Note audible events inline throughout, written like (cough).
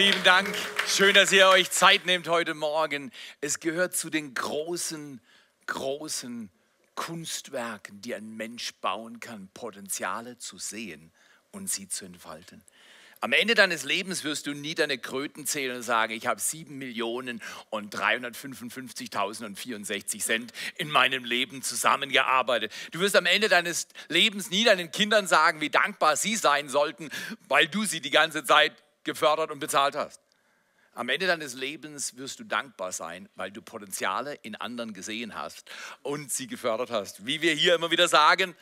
Lieben Dank. Schön, dass ihr euch Zeit nehmt heute Morgen. Es gehört zu den großen, großen Kunstwerken, die ein Mensch bauen kann, Potenziale zu sehen und sie zu entfalten. Am Ende deines Lebens wirst du nie deine Kröten zählen und sagen, ich habe sieben Millionen und 355.064 Cent in meinem Leben zusammengearbeitet. Du wirst am Ende deines Lebens nie deinen Kindern sagen, wie dankbar sie sein sollten, weil du sie die ganze Zeit gefördert und bezahlt hast. Am Ende deines Lebens wirst du dankbar sein, weil du Potenziale in anderen gesehen hast und sie gefördert hast. Wie wir hier immer wieder sagen,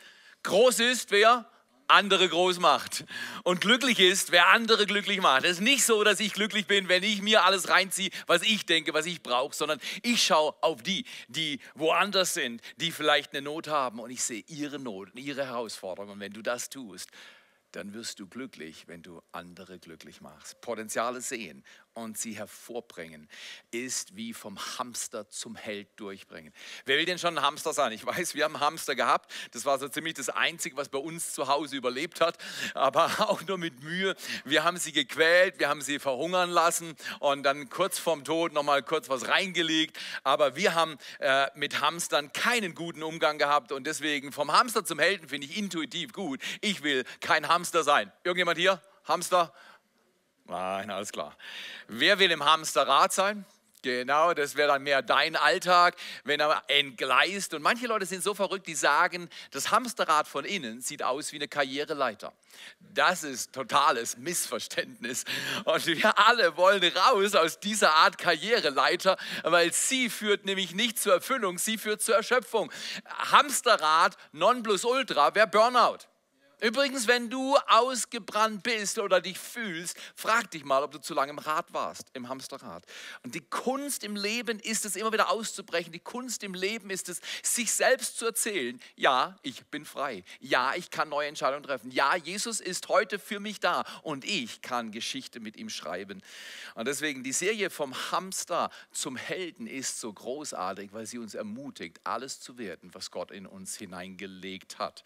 groß ist wer andere groß macht und glücklich ist, wer andere glücklich macht. Es ist nicht so, dass ich glücklich bin, wenn ich mir alles reinziehe, was ich denke, was ich brauche, sondern ich schaue auf die, die woanders sind, die vielleicht eine Not haben und ich sehe ihre Not und ihre Herausforderungen. Und wenn du das tust, dann wirst du glücklich, wenn du andere glücklich machst. Potenziale sehen und sie hervorbringen, ist wie vom Hamster zum Held durchbringen. Wer will denn schon ein Hamster sein? Ich weiß, wir haben einen Hamster gehabt. Das war so ziemlich das Einzige, was bei uns zu Hause überlebt hat, aber (laughs) auch nur mit Mühe. Wir haben sie gequält, wir haben sie verhungern lassen und dann kurz vorm Tod nochmal kurz was reingelegt. Aber wir haben äh, mit Hamstern keinen guten Umgang gehabt und deswegen vom Hamster zum Helden finde ich intuitiv gut. Ich will kein Hamster sein. Irgendjemand hier? Hamster? Nein, alles klar. Wer will im Hamsterrad sein? Genau, das wäre dann mehr dein Alltag, wenn er entgleist. Und manche Leute sind so verrückt, die sagen, das Hamsterrad von innen sieht aus wie eine Karriereleiter. Das ist totales Missverständnis. Und wir alle wollen raus aus dieser Art Karriereleiter, weil sie führt nämlich nicht zur Erfüllung, sie führt zur Erschöpfung. Hamsterrad non plus ultra wäre Burnout. Übrigens, wenn du ausgebrannt bist oder dich fühlst, frag dich mal, ob du zu lange im Rad warst, im Hamsterrad. Und die Kunst im Leben ist es, immer wieder auszubrechen. Die Kunst im Leben ist es, sich selbst zu erzählen, ja, ich bin frei. Ja, ich kann neue Entscheidungen treffen. Ja, Jesus ist heute für mich da und ich kann Geschichte mit ihm schreiben. Und deswegen die Serie vom Hamster zum Helden ist so großartig, weil sie uns ermutigt, alles zu werden, was Gott in uns hineingelegt hat.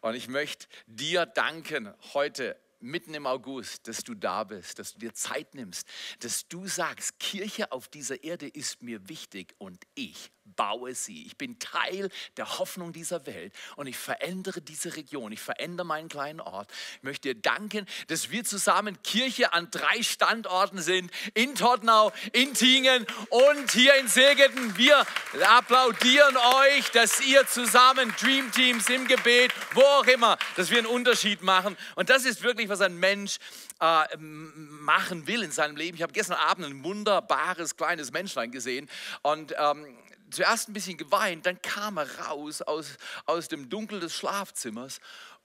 Und ich möchte dir danken heute mitten im August, dass du da bist, dass du dir Zeit nimmst, dass du sagst, Kirche auf dieser Erde ist mir wichtig und ich baue sie. Ich bin Teil der Hoffnung dieser Welt und ich verändere diese Region. Ich verändere meinen kleinen Ort. Ich möchte dir danken, dass wir zusammen Kirche an drei Standorten sind. In Tottenau, in Tingen und hier in Segeten. Wir applaudieren euch, dass ihr zusammen Dream Teams im Gebet, wo auch immer, dass wir einen Unterschied machen. Und das ist wirklich, was ein Mensch äh, machen will in seinem Leben. Ich habe gestern Abend ein wunderbares kleines Menschlein gesehen und ähm, zuerst ein bisschen geweint, dann kam er raus aus, aus dem Dunkel des Schlafzimmers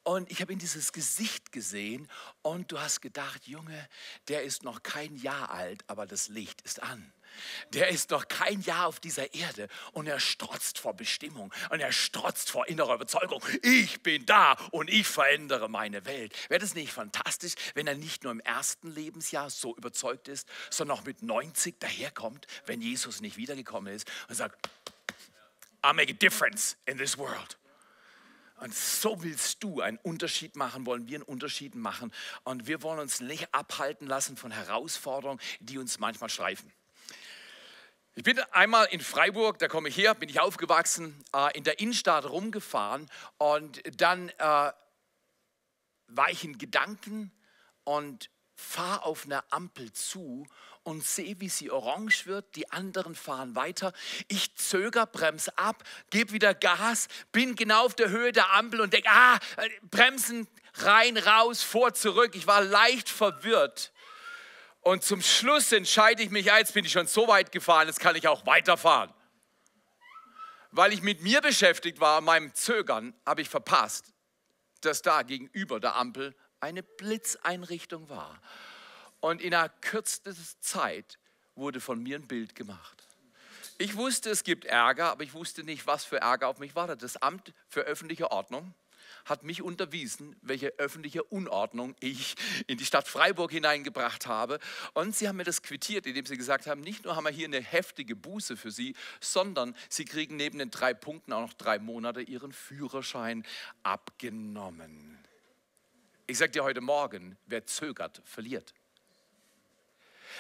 und ich habe in dieses Gesicht gesehen und du hast gedacht, Junge, der ist noch kein Jahr alt, aber das Licht ist an. Der ist noch kein Jahr auf dieser Erde und er strotzt vor Bestimmung und er strotzt vor innerer Überzeugung. Ich bin da und ich verändere meine Welt. Wäre das nicht fantastisch, wenn er nicht nur im ersten Lebensjahr so überzeugt ist, sondern auch mit 90 daherkommt, wenn Jesus nicht wiedergekommen ist und sagt, I make a difference in this world. Und so willst du einen Unterschied machen, wollen wir einen Unterschied machen. Und wir wollen uns nicht abhalten lassen von Herausforderungen, die uns manchmal streifen. Ich bin einmal in Freiburg, da komme ich her, bin ich aufgewachsen, äh, in der Innenstadt rumgefahren und dann äh, war ich in Gedanken und fahre auf einer Ampel zu und sehe, wie sie orange wird, die anderen fahren weiter. Ich zöger, bremse ab, gebe wieder Gas, bin genau auf der Höhe der Ampel und denke, ah, bremsen, rein, raus, vor, zurück. Ich war leicht verwirrt. Und zum Schluss entscheide ich mich, jetzt bin ich schon so weit gefahren, jetzt kann ich auch weiterfahren. Weil ich mit mir beschäftigt war, meinem Zögern, habe ich verpasst, dass da gegenüber der Ampel eine Blitzeinrichtung war. Und in einer kürzester Zeit wurde von mir ein Bild gemacht. Ich wusste, es gibt Ärger, aber ich wusste nicht, was für Ärger auf mich wartet. Das Amt für öffentliche Ordnung hat mich unterwiesen, welche öffentliche Unordnung ich in die Stadt Freiburg hineingebracht habe. Und sie haben mir das quittiert, indem sie gesagt haben, nicht nur haben wir hier eine heftige Buße für Sie, sondern Sie kriegen neben den drei Punkten auch noch drei Monate Ihren Führerschein abgenommen. Ich sage dir heute Morgen, wer zögert, verliert.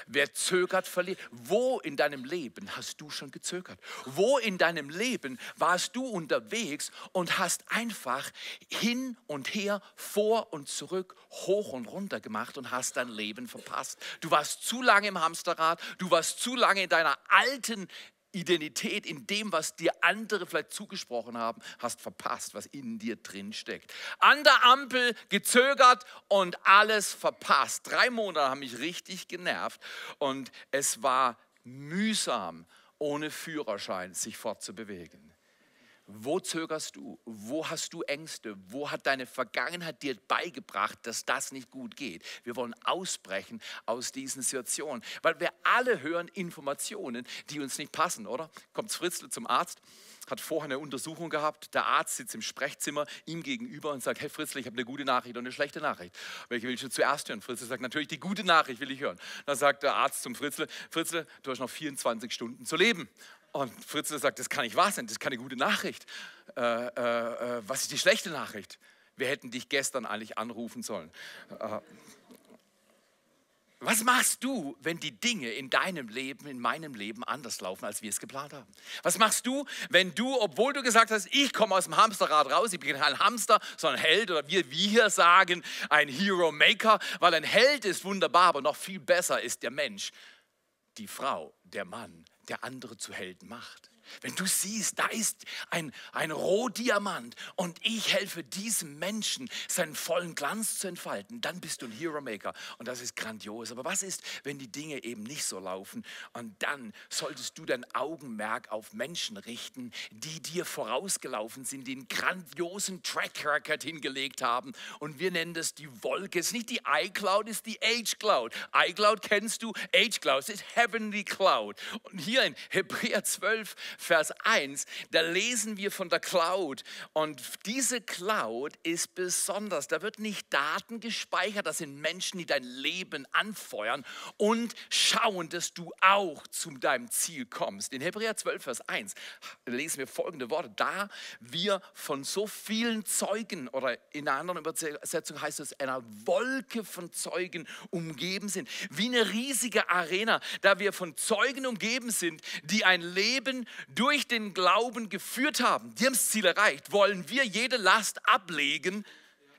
Wer zögert, verliert. Wo in deinem Leben hast du schon gezögert? Wo in deinem Leben warst du unterwegs und hast einfach hin und her, vor und zurück, hoch und runter gemacht und hast dein Leben verpasst? Du warst zu lange im Hamsterrad, du warst zu lange in deiner alten Identität in dem, was dir andere vielleicht zugesprochen haben, hast verpasst, was in dir drin steckt. An der Ampel gezögert und alles verpasst. Drei Monate haben mich richtig genervt und es war mühsam, ohne Führerschein sich fortzubewegen. Wo zögerst du? Wo hast du Ängste? Wo hat deine Vergangenheit dir beigebracht, dass das nicht gut geht? Wir wollen ausbrechen aus diesen Situationen, weil wir alle hören Informationen, die uns nicht passen, oder? Kommt Fritzl zum Arzt, hat vorher eine Untersuchung gehabt, der Arzt sitzt im Sprechzimmer ihm gegenüber und sagt, hey Fritzl, ich habe eine gute Nachricht und eine schlechte Nachricht. Welche willst du zuerst hören? Fritzl sagt, natürlich die gute Nachricht will ich hören. Dann sagt der Arzt zum Fritzl, Fritzl, du hast noch 24 Stunden zu leben. Und Fritzl sagt, das kann nicht wahr sein, das ist keine gute Nachricht. Äh, äh, äh, was ist die schlechte Nachricht? Wir hätten dich gestern eigentlich anrufen sollen. Äh, was machst du, wenn die Dinge in deinem Leben, in meinem Leben anders laufen, als wir es geplant haben? Was machst du, wenn du, obwohl du gesagt hast, ich komme aus dem Hamsterrad raus, ich bin kein Hamster, sondern Held oder wir, wir hier sagen, ein Hero Maker, weil ein Held ist wunderbar, aber noch viel besser ist der Mensch, die Frau, der Mann, der andere zu Helden macht. Wenn du siehst, da ist ein, ein Rohdiamant und ich helfe diesem Menschen, seinen vollen Glanz zu entfalten, dann bist du ein Hero Maker und das ist grandios. Aber was ist, wenn die Dinge eben nicht so laufen? Und dann solltest du dein Augenmerk auf Menschen richten, die dir vorausgelaufen sind, einen grandiosen Track Record hingelegt haben. Und wir nennen das die Wolke. Es ist nicht die iCloud, es ist die Age Cloud. iCloud kennst du, Age Cloud ist Heavenly Cloud. Und hier in Hebräer 12, Vers 1, da lesen wir von der Cloud. Und diese Cloud ist besonders. Da wird nicht Daten gespeichert, das sind Menschen, die dein Leben anfeuern und schauen, dass du auch zu deinem Ziel kommst. In Hebräer 12, Vers 1 lesen wir folgende Worte. Da wir von so vielen Zeugen oder in einer anderen Übersetzung heißt es einer Wolke von Zeugen umgeben sind, wie eine riesige Arena, da wir von Zeugen umgeben sind, die ein Leben durch den Glauben geführt haben, die haben das Ziel erreicht, wollen wir jede Last ablegen,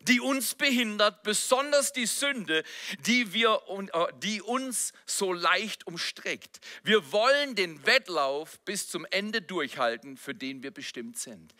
die uns behindert, besonders die Sünde, die, wir, äh, die uns so leicht umstrickt. Wir wollen den Wettlauf bis zum Ende durchhalten, für den wir bestimmt sind.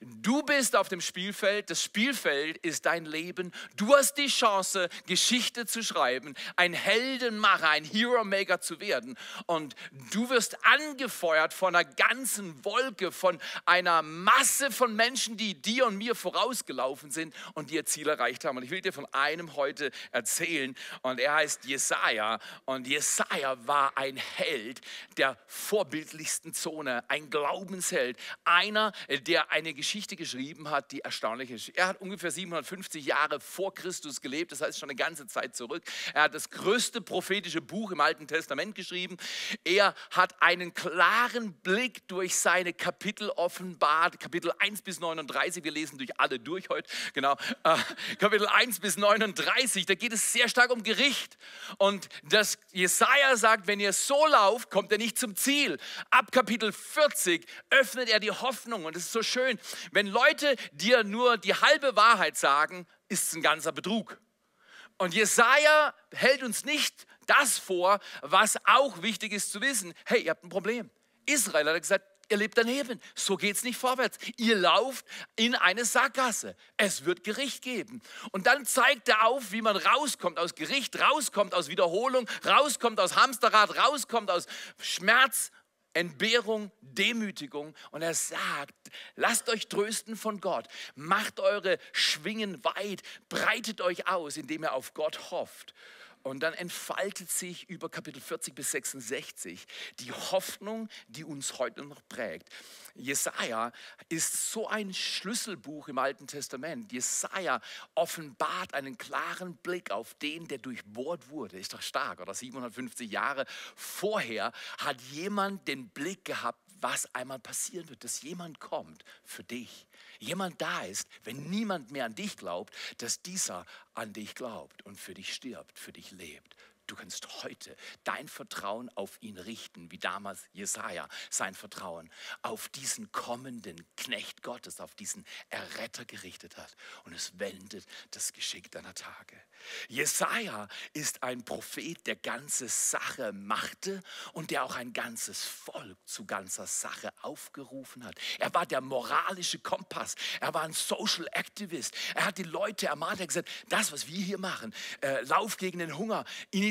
Du bist auf dem Spielfeld, das Spielfeld ist dein Leben. Du hast die Chance, Geschichte zu schreiben, ein Heldenmacher, ein Hero-Maker zu werden. Und du wirst angefeuert von einer ganzen Wolke, von einer Masse von Menschen, die dir und mir vorausgelaufen sind und dir Ziel erreicht haben. Und ich will dir von einem heute erzählen und er heißt Jesaja und Jesaja war ein Held der vorbildlichsten Zone, ein Glaubensheld, einer, der eine Geschichte geschrieben hat, die erstaunlich ist. Er hat ungefähr 750 Jahre vor Christus gelebt, das heißt schon eine ganze Zeit zurück. Er hat das größte prophetische Buch im Alten Testament geschrieben. Er hat einen klaren Blick durch seine Kapitel offenbart, Kapitel 1 bis 39. Wir lesen durch alle durch heute. Genau. Äh, Kapitel 1 bis 39, da geht es sehr stark um Gericht. Und das Jesaja sagt, wenn ihr so lauft, kommt ihr nicht zum Ziel. Ab Kapitel 40 öffnet er die Hoffnung. Und es ist so schön, wenn Leute dir nur die halbe Wahrheit sagen, ist es ein ganzer Betrug. Und Jesaja hält uns nicht das vor, was auch wichtig ist zu wissen. Hey, ihr habt ein Problem. Israel hat gesagt, ihr lebt daneben. So geht es nicht vorwärts. Ihr lauft in eine Sackgasse. Es wird Gericht geben. Und dann zeigt er auf, wie man rauskommt aus Gericht, rauskommt aus Wiederholung, rauskommt aus Hamsterrad, rauskommt aus Schmerz, Entbehrung, Demütigung. Und er sagt, lasst euch trösten von Gott, macht eure Schwingen weit, breitet euch aus, indem ihr auf Gott hofft. Und dann entfaltet sich über Kapitel 40 bis 66 die Hoffnung, die uns heute noch prägt. Jesaja ist so ein Schlüsselbuch im Alten Testament. Jesaja offenbart einen klaren Blick auf den, der durchbohrt wurde. Ist doch stark, oder? 750 Jahre vorher hat jemand den Blick gehabt, was einmal passieren wird, dass jemand kommt für dich. Jemand da ist, wenn niemand mehr an dich glaubt, dass dieser an dich glaubt und für dich stirbt, für dich lebt. Du kannst heute dein Vertrauen auf ihn richten, wie damals Jesaja sein Vertrauen auf diesen kommenden Knecht Gottes, auf diesen Erretter gerichtet hat. Und es wendet das Geschick deiner Tage. Jesaja ist ein Prophet, der ganze Sache machte und der auch ein ganzes Volk zu ganzer Sache aufgerufen hat. Er war der moralische Kompass. Er war ein Social Activist. Er hat die Leute ermahnt. Er hat gesagt, das, was wir hier machen, äh, Lauf gegen den Hunger,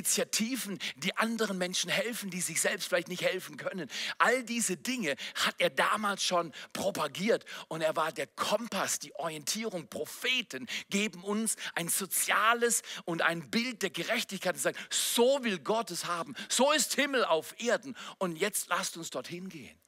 Initiativen, die anderen Menschen helfen, die sich selbst vielleicht nicht helfen können. All diese Dinge hat er damals schon propagiert und er war der Kompass, die Orientierung. Propheten geben uns ein soziales und ein Bild der Gerechtigkeit und sagen, so will Gott es haben. So ist Himmel auf Erden und jetzt lasst uns dorthin gehen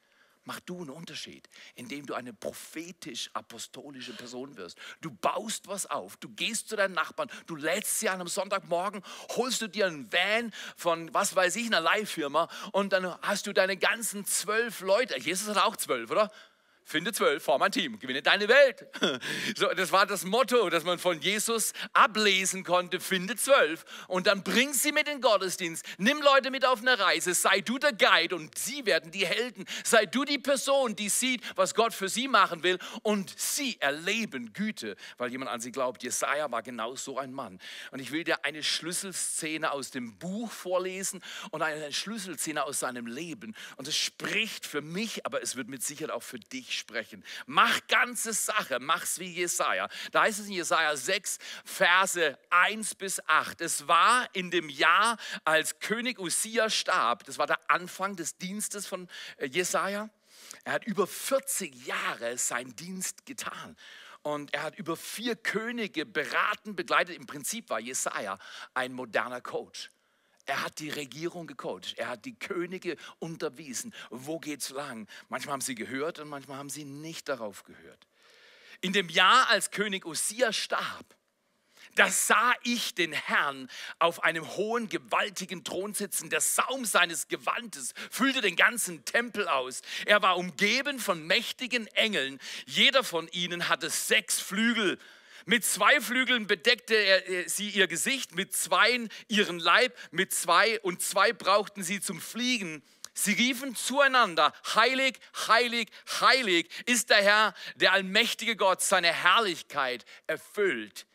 mach du einen Unterschied, indem du eine prophetisch-apostolische Person wirst. Du baust was auf, du gehst zu deinen Nachbarn, du lädst sie an am Sonntagmorgen, holst du dir einen Van von, was weiß ich, einer Leihfirma und dann hast du deine ganzen zwölf Leute. Jesus hat auch zwölf, oder? Finde zwölf, form ein Team, gewinne deine Welt. (laughs) So, das war das Motto, das man von Jesus ablesen konnte. Finde zwölf und dann bring sie mit in den Gottesdienst. Nimm Leute mit auf eine Reise. Sei du der Guide und sie werden die Helden. Sei du die Person, die sieht, was Gott für sie machen will und sie erleben Güte, weil jemand an sie glaubt. Jesaja war genau so ein Mann. Und ich will dir eine Schlüsselszene aus dem Buch vorlesen und eine Schlüsselszene aus seinem Leben. Und es spricht für mich, aber es wird mit Sicherheit auch für dich sprechen. Mach ganze Sache, mach's wie Jesaja. Da heißt es in Jesaja 6, Verse 1 bis 8. Es war in dem Jahr, als König Usia starb, das war der Anfang des Dienstes von äh, Jesaja. Er hat über 40 Jahre seinen Dienst getan. Und er hat über vier Könige beraten, begleitet. Im Prinzip war Jesaja ein moderner Coach. Er hat die Regierung gecoacht. Er hat die Könige unterwiesen. Wo geht's lang? Manchmal haben sie gehört und manchmal haben sie nicht darauf gehört. In dem Jahr, als König Usia starb, da sah ich den Herrn auf einem hohen, gewaltigen Thron sitzen. Der Saum seines Gewandes füllte den ganzen Tempel aus. Er war umgeben von mächtigen Engeln. Jeder von ihnen hatte sechs Flügel mit zwei Flügeln bedeckte er, äh, sie ihr Gesicht, mit zweien ihren Leib, mit zwei und zwei brauchten sie zum Fliegen. Sie riefen zueinander, heilig, heilig, heilig ist der Herr, der allmächtige Gott, seine Herrlichkeit erfüllt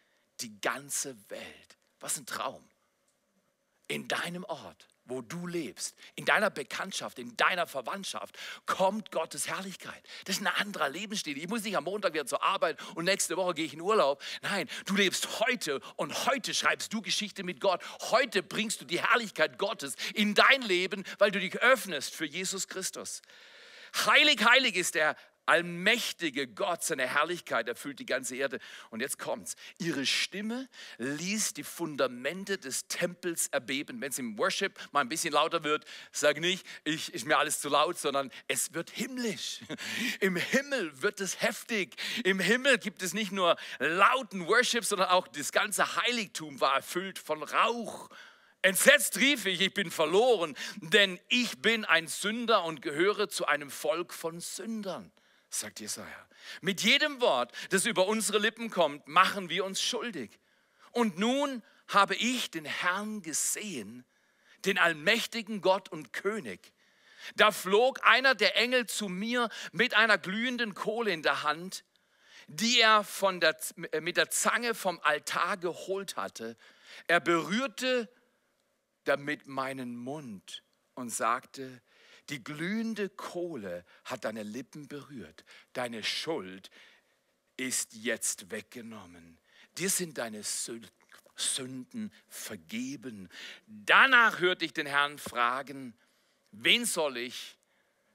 die ganze Welt. Was ein Traum. In deinem Ort wo du lebst, in deiner Bekanntschaft, in deiner Verwandtschaft, kommt Gottes Herrlichkeit. Das ist ein anderer Lebensstil. Ich muss nicht am Montag wieder zur Arbeit und nächste Woche gehe ich in Urlaub. Nein, du lebst heute und heute schreibst du Geschichte mit Gott. Heute bringst du die Herrlichkeit Gottes in dein Leben, weil du dich öffnest für Jesus Christus. Heilig, heilig ist der allmächtige Gott, seine Herrlichkeit erfüllt die ganze Erde. Und jetzt kommt's. Ihre Stimme ließ die Fundamente des Tempels erbeben. Wenn es im Worship mal ein bisschen lauter wird, sag nicht, ich, ist mir alles zu laut, sondern es wird himmlisch. Im Himmel wird es heftig. Im Himmel gibt es nicht nur lauten Worship, sondern auch das ganze Heiligtum war erfüllt von Rauch. Entsetzt rief ich, ich bin verloren, denn ich bin ein Sünder und gehöre zu einem Volk von Sündern sagt Jesaja. Mit jedem Wort, das über unsere Lippen kommt, machen wir uns schuldig. Und nun habe ich den Herrn gesehen, den allmächtigen Gott und König. Da flog einer der Engel zu mir mit einer glühenden Kohle in der Hand, die er von der, mit der Zange vom Altar geholt hatte. Er berührte damit meinen Mund und sagte, die glühende Kohle hat deine Lippen berührt. Deine Schuld ist jetzt weggenommen. Dir sind deine Sünden vergeben. Danach hörte ich den Herrn fragen, wen soll ich,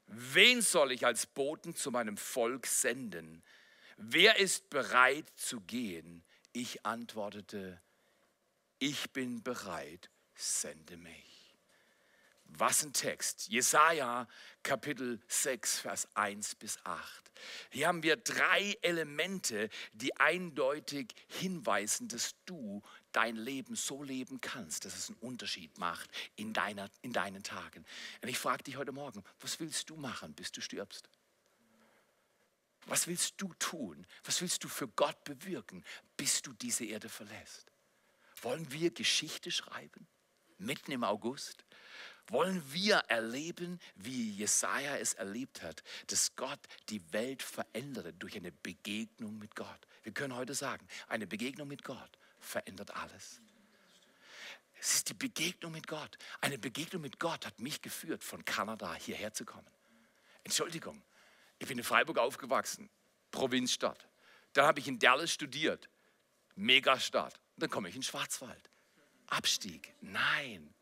wen soll ich als Boten zu meinem Volk senden? Wer ist bereit zu gehen? Ich antwortete, ich bin bereit, sende mich. Was ein Text. Jesaja Kapitel 6, Vers 1 bis 8. Hier haben wir drei Elemente, die eindeutig hinweisen, dass du dein Leben so leben kannst, dass es einen Unterschied macht in, deiner, in deinen Tagen. Und ich frage dich heute Morgen, was willst du machen, bis du stirbst? Was willst du tun? Was willst du für Gott bewirken, bis du diese Erde verlässt? Wollen wir Geschichte schreiben? mitten im August? Wollen wir erleben, wie Jesaja es erlebt hat, dass Gott die Welt veränderte durch eine Begegnung mit Gott? Wir können heute sagen, eine Begegnung mit Gott verändert alles. Es ist die Begegnung mit Gott. Eine Begegnung mit Gott hat mich geführt, von Kanada hierher zu kommen. Entschuldigung, ich bin in Freiburg aufgewachsen, Provinzstadt. Dann habe ich in Dallas studiert, Megastadt. Dann komme ich in Schwarzwald. Abstieg. Nein.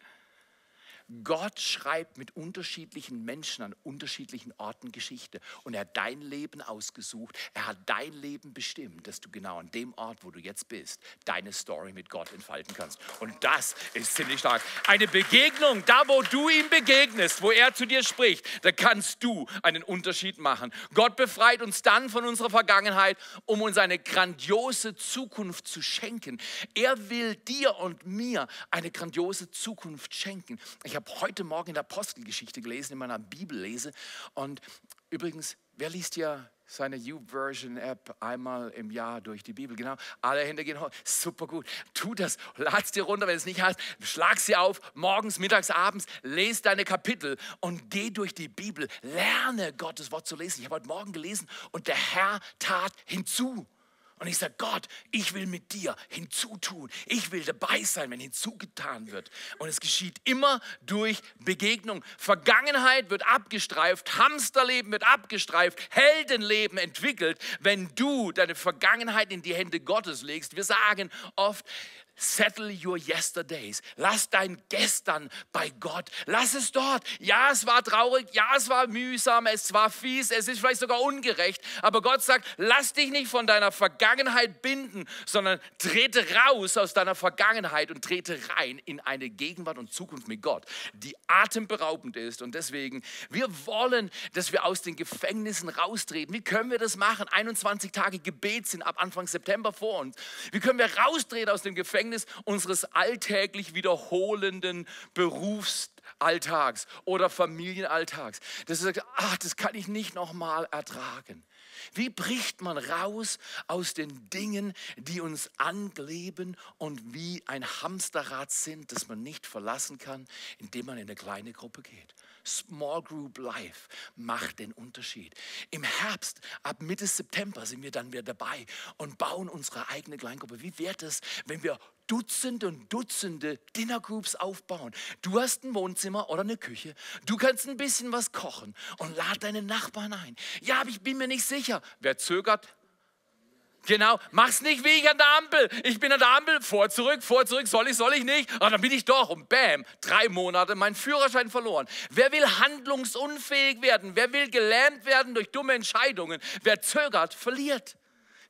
Gott schreibt mit unterschiedlichen Menschen an unterschiedlichen Orten Geschichte. Und er hat dein Leben ausgesucht. Er hat dein Leben bestimmt, dass du genau an dem Ort, wo du jetzt bist, deine Story mit Gott entfalten kannst. Und das ist ziemlich stark. Eine Begegnung, da wo du ihm begegnest, wo er zu dir spricht, da kannst du einen Unterschied machen. Gott befreit uns dann von unserer Vergangenheit, um uns eine grandiose Zukunft zu schenken. Er will dir und mir eine grandiose Zukunft schenken. Ich habe heute Morgen in der Apostelgeschichte gelesen, in meiner Bibellese. Und übrigens, wer liest ja seine U-Version-App einmal im Jahr durch die Bibel. Genau, alle Hände gehen hoch. Super gut. Tu das, lad's dir runter, wenn es nicht hast. Schlag sie auf, morgens, mittags, abends. Lese deine Kapitel und geh durch die Bibel. Lerne Gottes Wort zu lesen. Ich habe heute Morgen gelesen und der Herr tat hinzu. Und ich sage, Gott, ich will mit dir hinzutun. Ich will dabei sein, wenn hinzugetan wird. Und es geschieht immer durch Begegnung. Vergangenheit wird abgestreift, Hamsterleben wird abgestreift, Heldenleben entwickelt, wenn du deine Vergangenheit in die Hände Gottes legst. Wir sagen oft, Settle your yesterdays. Lass dein Gestern bei Gott. Lass es dort. Ja, es war traurig. Ja, es war mühsam. Es war fies. Es ist vielleicht sogar ungerecht. Aber Gott sagt, lass dich nicht von deiner Vergangenheit binden, sondern trete raus aus deiner Vergangenheit und trete rein in eine Gegenwart und Zukunft mit Gott, die atemberaubend ist. Und deswegen, wir wollen, dass wir aus den Gefängnissen raustreten. Wie können wir das machen? 21 Tage Gebet sind ab Anfang September vor uns. Wie können wir raustreten aus dem Gefängnis? Gefängnis unseres alltäglich wiederholenden Berufsalltags oder Familienalltags. Dass er sagt, ach, das kann ich nicht nochmal ertragen. Wie bricht man raus aus den Dingen, die uns angleben und wie ein Hamsterrad sind, das man nicht verlassen kann, indem man in eine kleine Gruppe geht? Small Group Life macht den Unterschied. Im Herbst, ab Mitte September, sind wir dann wieder dabei und bauen unsere eigene Kleingruppe. Wie wäre es, wenn wir Dutzende und Dutzende Dinnergroups aufbauen. Du hast ein Wohnzimmer oder eine Küche. Du kannst ein bisschen was kochen und lad deine Nachbarn ein. Ja, aber ich bin mir nicht sicher. Wer zögert, Genau, mach's nicht wie ich an der Ampel. Ich bin an der Ampel, vor, zurück, vor, zurück, soll ich, soll ich nicht? Ah, dann bin ich doch und bam, drei Monate mein Führerschein verloren. Wer will handlungsunfähig werden? Wer will gelähmt werden durch dumme Entscheidungen? Wer zögert, verliert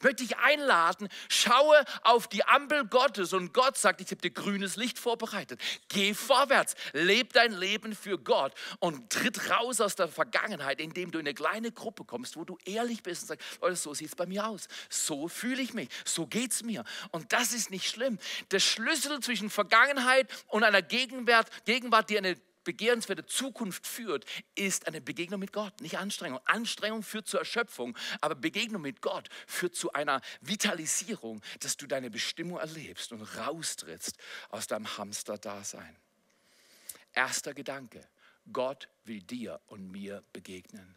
möchte ich einladen, schaue auf die Ampel Gottes und Gott sagt, ich habe dir grünes Licht vorbereitet. Geh vorwärts, leb dein Leben für Gott und tritt raus aus der Vergangenheit, indem du in eine kleine Gruppe kommst, wo du ehrlich bist und sagst, Leute, so sieht es bei mir aus, so fühle ich mich, so geht es mir. Und das ist nicht schlimm. Der Schlüssel zwischen Vergangenheit und einer Gegenwart, Gegenwart die eine begehrenswerte Zukunft führt, ist eine Begegnung mit Gott, nicht Anstrengung. Anstrengung führt zur Erschöpfung, aber Begegnung mit Gott führt zu einer Vitalisierung, dass du deine Bestimmung erlebst und raustrittst aus deinem Hamster-Dasein. Erster Gedanke, Gott will dir und mir begegnen.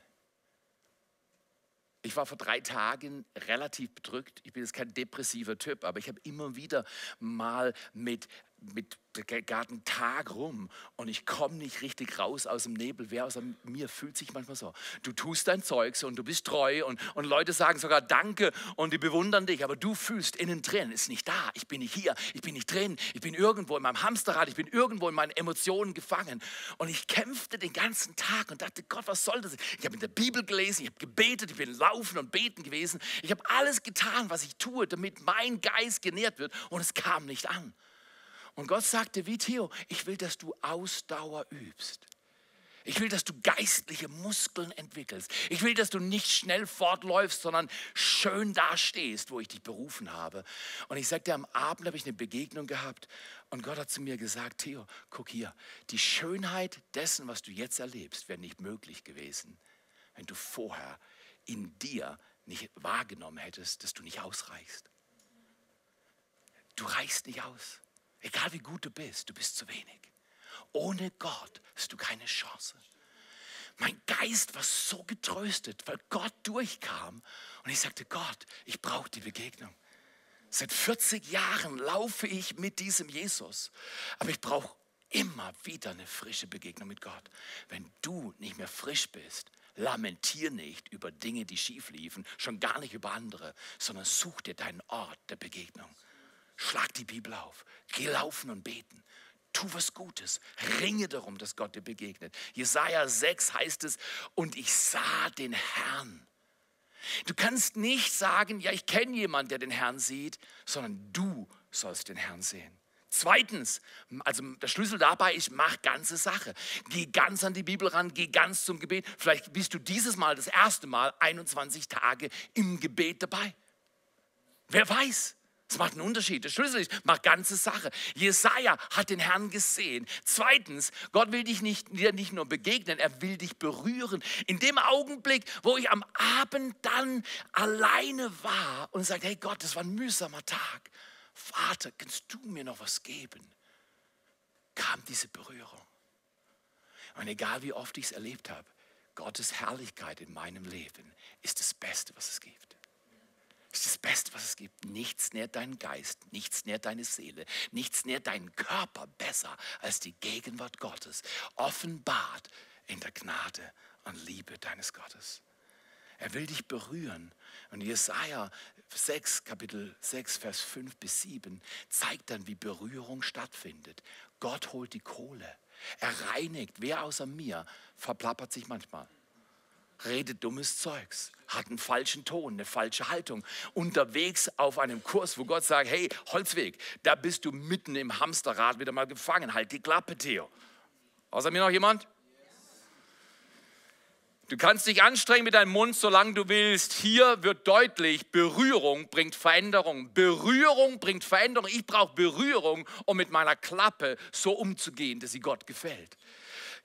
Ich war vor drei Tagen relativ bedrückt. Ich bin jetzt kein depressiver Typ, aber ich habe immer wieder mal mit mit garten Tag rum und ich komme nicht richtig raus aus dem Nebel. Wer außer mir fühlt sich manchmal so. Du tust dein Zeug und du bist treu und, und Leute sagen sogar Danke und die bewundern dich, aber du fühlst innen drin, ist nicht da. Ich bin nicht hier, ich bin nicht drin, ich bin irgendwo in meinem Hamsterrad, ich bin irgendwo in meinen Emotionen gefangen. Und ich kämpfte den ganzen Tag und dachte, Gott, was soll das? Ich habe in der Bibel gelesen, ich habe gebetet, ich bin laufen und beten gewesen. Ich habe alles getan, was ich tue, damit mein Geist genährt wird und es kam nicht an. Und Gott sagte, wie Theo, ich will, dass du Ausdauer übst. Ich will, dass du geistliche Muskeln entwickelst. Ich will, dass du nicht schnell fortläufst, sondern schön dastehst, wo ich dich berufen habe. Und ich sagte, am Abend habe ich eine Begegnung gehabt und Gott hat zu mir gesagt, Theo, guck hier, die Schönheit dessen, was du jetzt erlebst, wäre nicht möglich gewesen, wenn du vorher in dir nicht wahrgenommen hättest, dass du nicht ausreichst. Du reichst nicht aus. Egal wie gut du bist, du bist zu wenig. Ohne Gott hast du keine Chance. Mein Geist war so getröstet, weil Gott durchkam. Und ich sagte, Gott, ich brauche die Begegnung. Seit 40 Jahren laufe ich mit diesem Jesus. Aber ich brauche immer wieder eine frische Begegnung mit Gott. Wenn du nicht mehr frisch bist, lamentier nicht über Dinge, die schief liefen, schon gar nicht über andere, sondern such dir deinen Ort der Begegnung. Schlag die Bibel auf, geh laufen und beten. Tu was Gutes, ringe darum, dass Gott dir begegnet. Jesaja 6 heißt es, und ich sah den Herrn. Du kannst nicht sagen, ja, ich kenne jemanden, der den Herrn sieht, sondern du sollst den Herrn sehen. Zweitens, also der Schlüssel dabei ist, mach ganze Sache. Geh ganz an die Bibel ran, geh ganz zum Gebet. Vielleicht bist du dieses Mal das erste Mal 21 Tage im Gebet dabei. Wer weiß? Das macht einen Unterschied. Der Schlüssel ist, mach ganze Sache. Jesaja hat den Herrn gesehen. Zweitens, Gott will dich nicht, dir nicht nur begegnen, er will dich berühren. In dem Augenblick, wo ich am Abend dann alleine war und sagte, hey Gott, das war ein mühsamer Tag. Vater, kannst du mir noch was geben? Kam diese Berührung. Und egal wie oft ich es erlebt habe, Gottes Herrlichkeit in meinem Leben ist das Beste, was es gibt. Ist das Beste, was es gibt. Nichts nährt deinen Geist, nichts nährt deine Seele, nichts nährt deinen Körper besser als die Gegenwart Gottes, offenbart in der Gnade und Liebe deines Gottes. Er will dich berühren. Und Jesaja 6, Kapitel 6, Vers 5 bis 7 zeigt dann, wie Berührung stattfindet. Gott holt die Kohle. Er reinigt. Wer außer mir verplappert sich manchmal? Redet dummes Zeugs, hat einen falschen Ton, eine falsche Haltung. Unterwegs auf einem Kurs, wo Gott sagt, hey, Holzweg, da bist du mitten im Hamsterrad wieder mal gefangen. Halt die Klappe, Theo. Außer mir noch jemand? Du kannst dich anstrengen mit deinem Mund, solange du willst. Hier wird deutlich, Berührung bringt Veränderung. Berührung bringt Veränderung. Ich brauche Berührung, um mit meiner Klappe so umzugehen, dass sie Gott gefällt.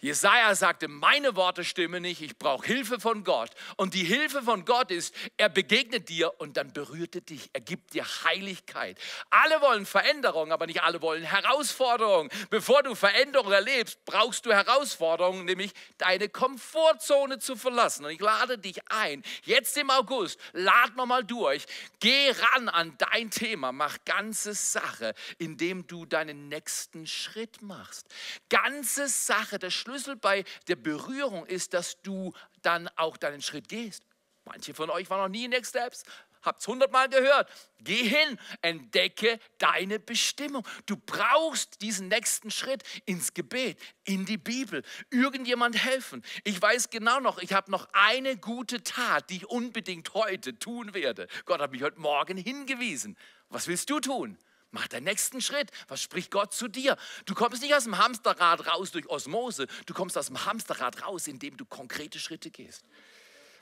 Jesaja sagte, meine Worte stimmen nicht, ich brauche Hilfe von Gott. Und die Hilfe von Gott ist, er begegnet dir und dann berührt er dich. Er gibt dir Heiligkeit. Alle wollen Veränderung, aber nicht alle wollen Herausforderung. Bevor du Veränderung erlebst, brauchst du Herausforderungen, nämlich deine Komfortzone zu verlassen. Und ich lade dich ein, jetzt im August, lad nochmal durch, geh ran an dein Thema, mach ganze Sache, indem du deinen nächsten Schritt machst. Ganze Sache, das Schlüssel bei der Berührung ist, dass du dann auch deinen Schritt gehst. Manche von euch waren noch nie in Next Steps, habt es hundertmal gehört. Geh hin, entdecke deine Bestimmung. Du brauchst diesen nächsten Schritt ins Gebet, in die Bibel, irgendjemand helfen. Ich weiß genau noch, ich habe noch eine gute Tat, die ich unbedingt heute tun werde. Gott hat mich heute Morgen hingewiesen. Was willst du tun? Mach deinen nächsten Schritt. Was spricht Gott zu dir? Du kommst nicht aus dem Hamsterrad raus durch Osmose. Du kommst aus dem Hamsterrad raus, indem du konkrete Schritte gehst.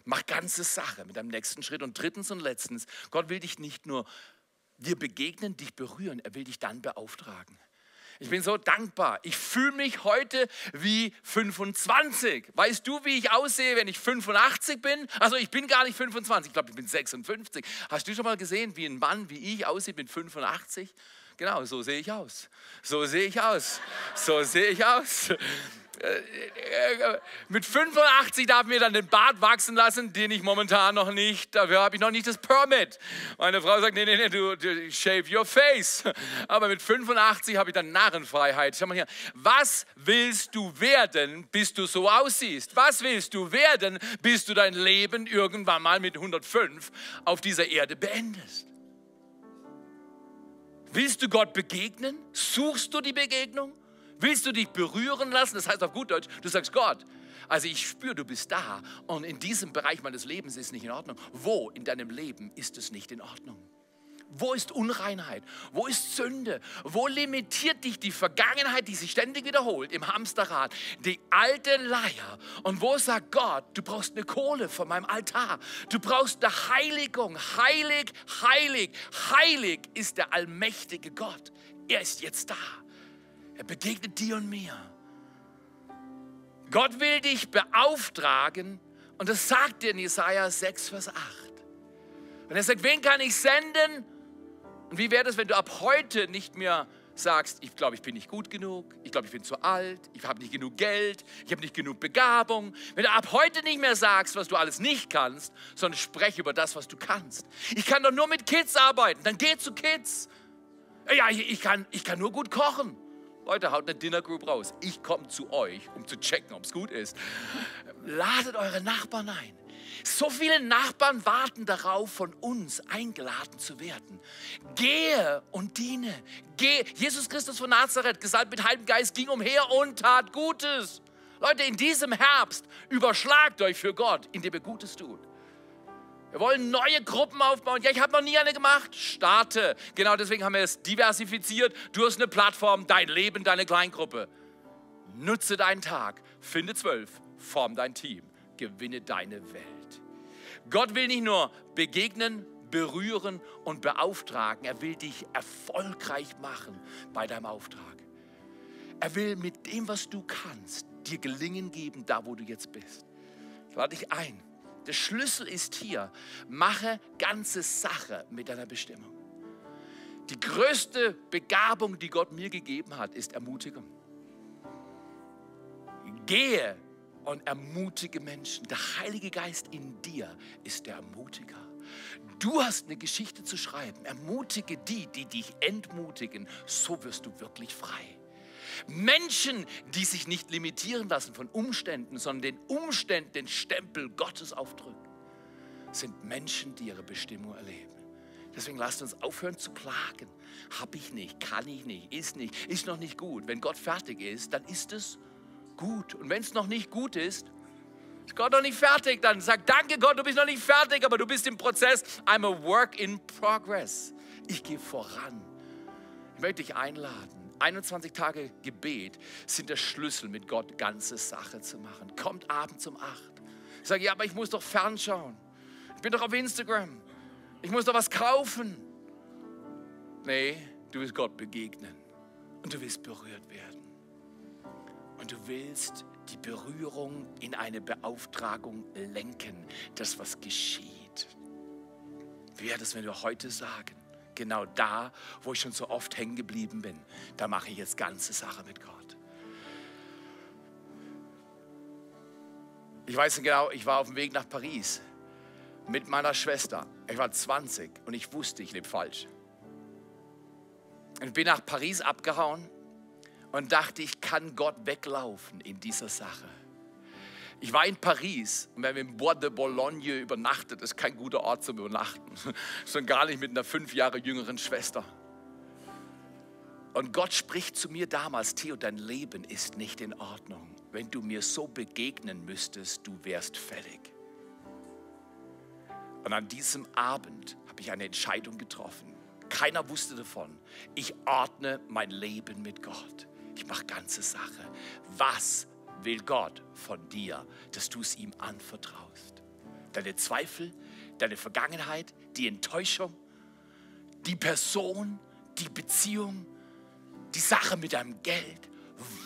Mach ganze Sache mit deinem nächsten Schritt. Und drittens und letztens, Gott will dich nicht nur dir begegnen, dich berühren, er will dich dann beauftragen. Ich bin so dankbar. Ich fühle mich heute wie 25. Weißt du, wie ich aussehe, wenn ich 85 bin? Also ich bin gar nicht 25, ich glaube, ich bin 56. Hast du schon mal gesehen, wie ein Mann wie ich aussieht mit 85? Genau, so sehe ich aus. So sehe ich aus. So sehe ich aus. Äh, äh, mit 85 darf mir dann den Bart wachsen lassen, den ich momentan noch nicht, dafür habe ich noch nicht das Permit. Meine Frau sagt, nee, nee, nee, du, du shave your face. Aber mit 85 habe ich dann Narrenfreiheit. Schau mal hier, was willst du werden, bis du so aussiehst? Was willst du werden, bis du dein Leben irgendwann mal mit 105 auf dieser Erde beendest? Willst du Gott begegnen? Suchst du die Begegnung? Willst du dich berühren lassen? Das heißt auf gut Deutsch, du sagst Gott, also ich spüre, du bist da und in diesem Bereich meines Lebens ist nicht in Ordnung. Wo in deinem Leben ist es nicht in Ordnung? Wo ist Unreinheit? Wo ist Sünde? Wo limitiert dich die Vergangenheit, die sich ständig wiederholt im Hamsterrad? Die alte Leier. Und wo sagt Gott, du brauchst eine Kohle von meinem Altar. Du brauchst eine Heiligung. Heilig, heilig, heilig ist der allmächtige Gott. Er ist jetzt da. Er begegnet dir und mir. Gott will dich beauftragen und das sagt er in Jesaja 6, Vers 8. Und er sagt, wen kann ich senden? Und wie wäre es, wenn du ab heute nicht mehr sagst, ich glaube, ich bin nicht gut genug, ich glaube, ich bin zu alt, ich habe nicht genug Geld, ich habe nicht genug Begabung, wenn du ab heute nicht mehr sagst, was du alles nicht kannst, sondern sprech über das, was du kannst. Ich kann doch nur mit Kids arbeiten, dann geh zu Kids. Ja, ich kann, ich kann nur gut kochen. Leute, haut eine Dinner Group raus. Ich komme zu euch, um zu checken, ob es gut ist. Ladet eure Nachbarn ein. So viele Nachbarn warten darauf, von uns eingeladen zu werden. Gehe und diene. Gehe. Jesus Christus von Nazareth, gesalbt mit Heiligen Geist, ging umher und tat Gutes. Leute, in diesem Herbst überschlagt euch für Gott, indem ihr Gutes tut. Wir wollen neue Gruppen aufbauen. Ja, ich habe noch nie eine gemacht. Starte. Genau deswegen haben wir es diversifiziert. Du hast eine Plattform, dein Leben, deine Kleingruppe. Nutze deinen Tag, finde zwölf, form dein Team, gewinne deine Welt. Gott will nicht nur begegnen, berühren und beauftragen, er will dich erfolgreich machen bei deinem Auftrag. Er will mit dem, was du kannst, dir Gelingen geben, da wo du jetzt bist. Ich lade dich ein. Der Schlüssel ist hier, mache ganze Sache mit deiner Bestimmung. Die größte Begabung, die Gott mir gegeben hat, ist Ermutigung. Gehe und ermutige Menschen. Der Heilige Geist in dir ist der Ermutiger. Du hast eine Geschichte zu schreiben. Ermutige die, die dich entmutigen. So wirst du wirklich frei. Menschen, die sich nicht limitieren lassen von Umständen, sondern den Umständen den Stempel Gottes aufdrücken, sind Menschen, die ihre Bestimmung erleben. Deswegen lasst uns aufhören zu klagen. Hab ich nicht, kann ich nicht, ist nicht, ist noch nicht gut. Wenn Gott fertig ist, dann ist es gut. Und wenn es noch nicht gut ist, ist Gott noch nicht fertig, dann sag danke Gott, du bist noch nicht fertig, aber du bist im Prozess. I'm a work in progress. Ich gehe voran. Ich möchte dich einladen. 21 Tage Gebet sind der Schlüssel, mit Gott ganze Sache zu machen. Kommt abends um 8. Ich sage, ja, aber ich muss doch fernschauen. Ich bin doch auf Instagram. Ich muss doch was kaufen. Nee, du willst Gott begegnen und du willst berührt werden und du willst die Berührung in eine Beauftragung lenken, das was geschieht. Wie wäre das, wenn wir heute sagen, genau da, wo ich schon so oft hängen geblieben bin, da mache ich jetzt ganze Sache mit Gott. Ich weiß genau, ich war auf dem Weg nach Paris mit meiner Schwester. Ich war 20 und ich wusste, ich lebe falsch. Und bin nach Paris abgehauen und dachte, ich kann Gott weglaufen in dieser Sache. Ich war in Paris und wir haben im Bois de Boulogne übernachtet. Das ist kein guter Ort zum Übernachten, (laughs) sondern gar nicht mit einer fünf Jahre jüngeren Schwester. Und Gott spricht zu mir damals, Theo, dein Leben ist nicht in Ordnung. Wenn du mir so begegnen müsstest, du wärst fällig. Und an diesem Abend habe ich eine Entscheidung getroffen. Keiner wusste davon. Ich ordne mein Leben mit Gott. Ich mache ganze Sache. Was will Gott von dir, dass du es ihm anvertraust? Deine Zweifel, deine Vergangenheit, die Enttäuschung, die Person, die Beziehung, die Sache mit deinem Geld.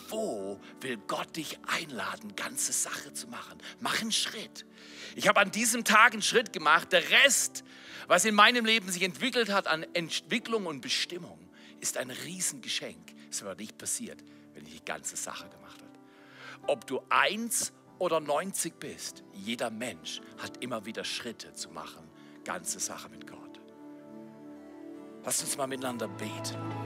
Wo will Gott dich einladen, ganze Sache zu machen? Mach einen Schritt. Ich habe an diesem Tag einen Schritt gemacht. Der Rest, was in meinem Leben sich entwickelt hat an Entwicklung und Bestimmung, ist ein Riesengeschenk. Es wäre nicht passiert, wenn ich die ganze Sache gemacht. Ob du eins oder 90 bist, jeder Mensch hat immer wieder Schritte zu machen. Ganze Sache mit Gott. Lass uns mal miteinander beten.